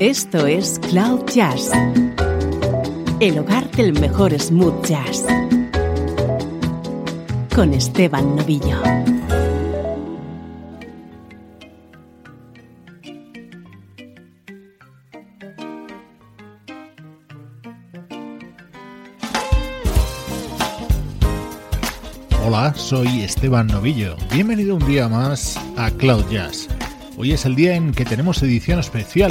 Esto es Cloud Jazz, el hogar del mejor smooth jazz, con Esteban Novillo. Hola, soy Esteban Novillo. Bienvenido un día más a Cloud Jazz. Hoy es el día en que tenemos edición especial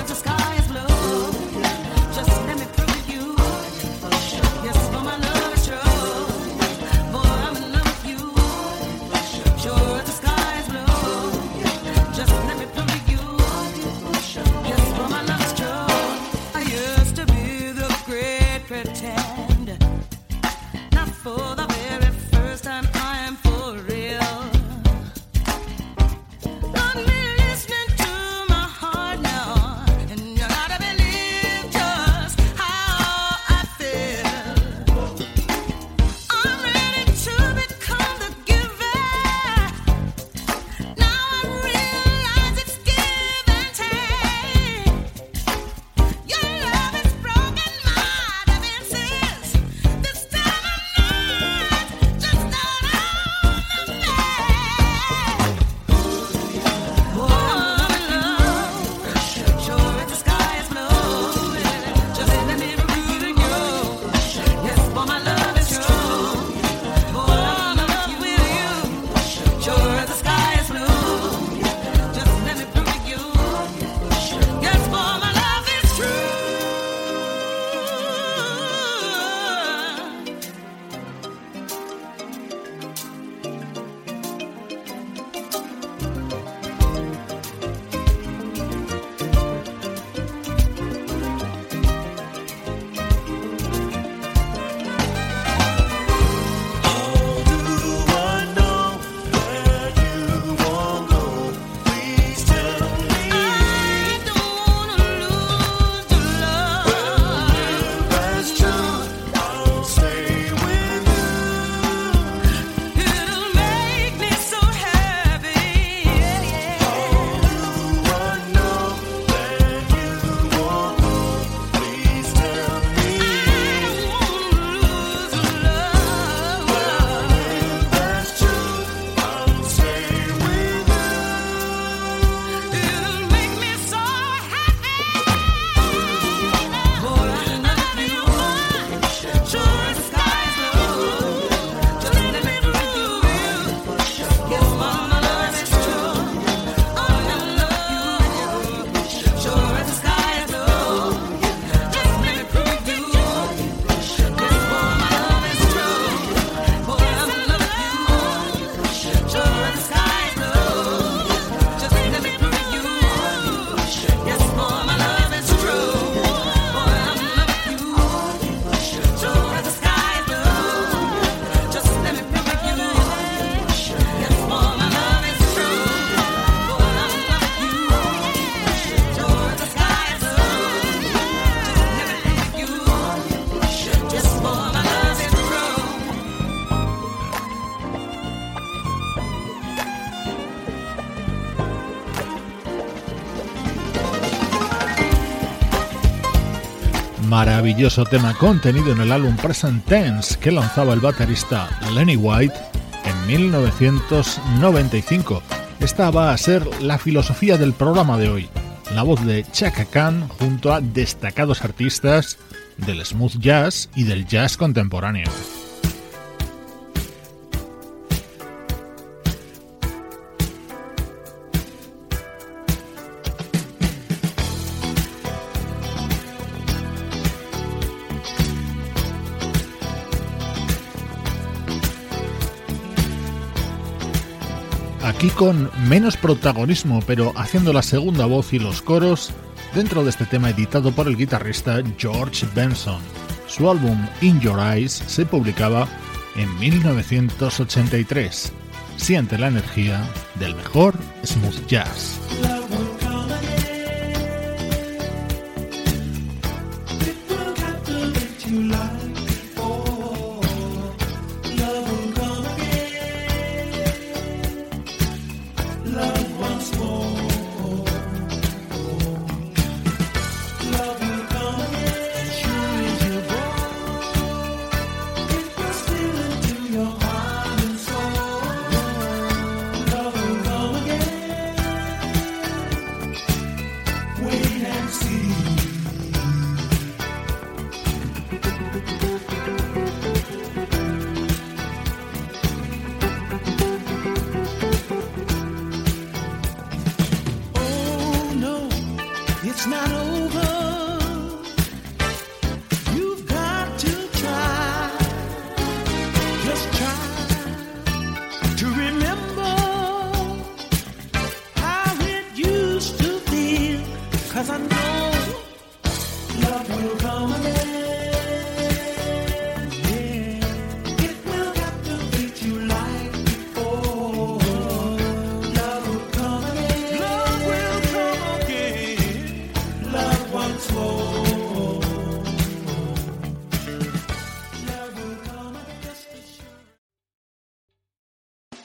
Francisco. Maravilloso tema contenido en el álbum Present Tense que lanzaba el baterista Lenny White en 1995. Esta va a ser la filosofía del programa de hoy. La voz de Chaka Khan junto a destacados artistas del smooth jazz y del jazz contemporáneo. Aquí con menos protagonismo, pero haciendo la segunda voz y los coros dentro de este tema editado por el guitarrista George Benson. Su álbum In Your Eyes se publicaba en 1983. Siente la energía del mejor smooth jazz. love.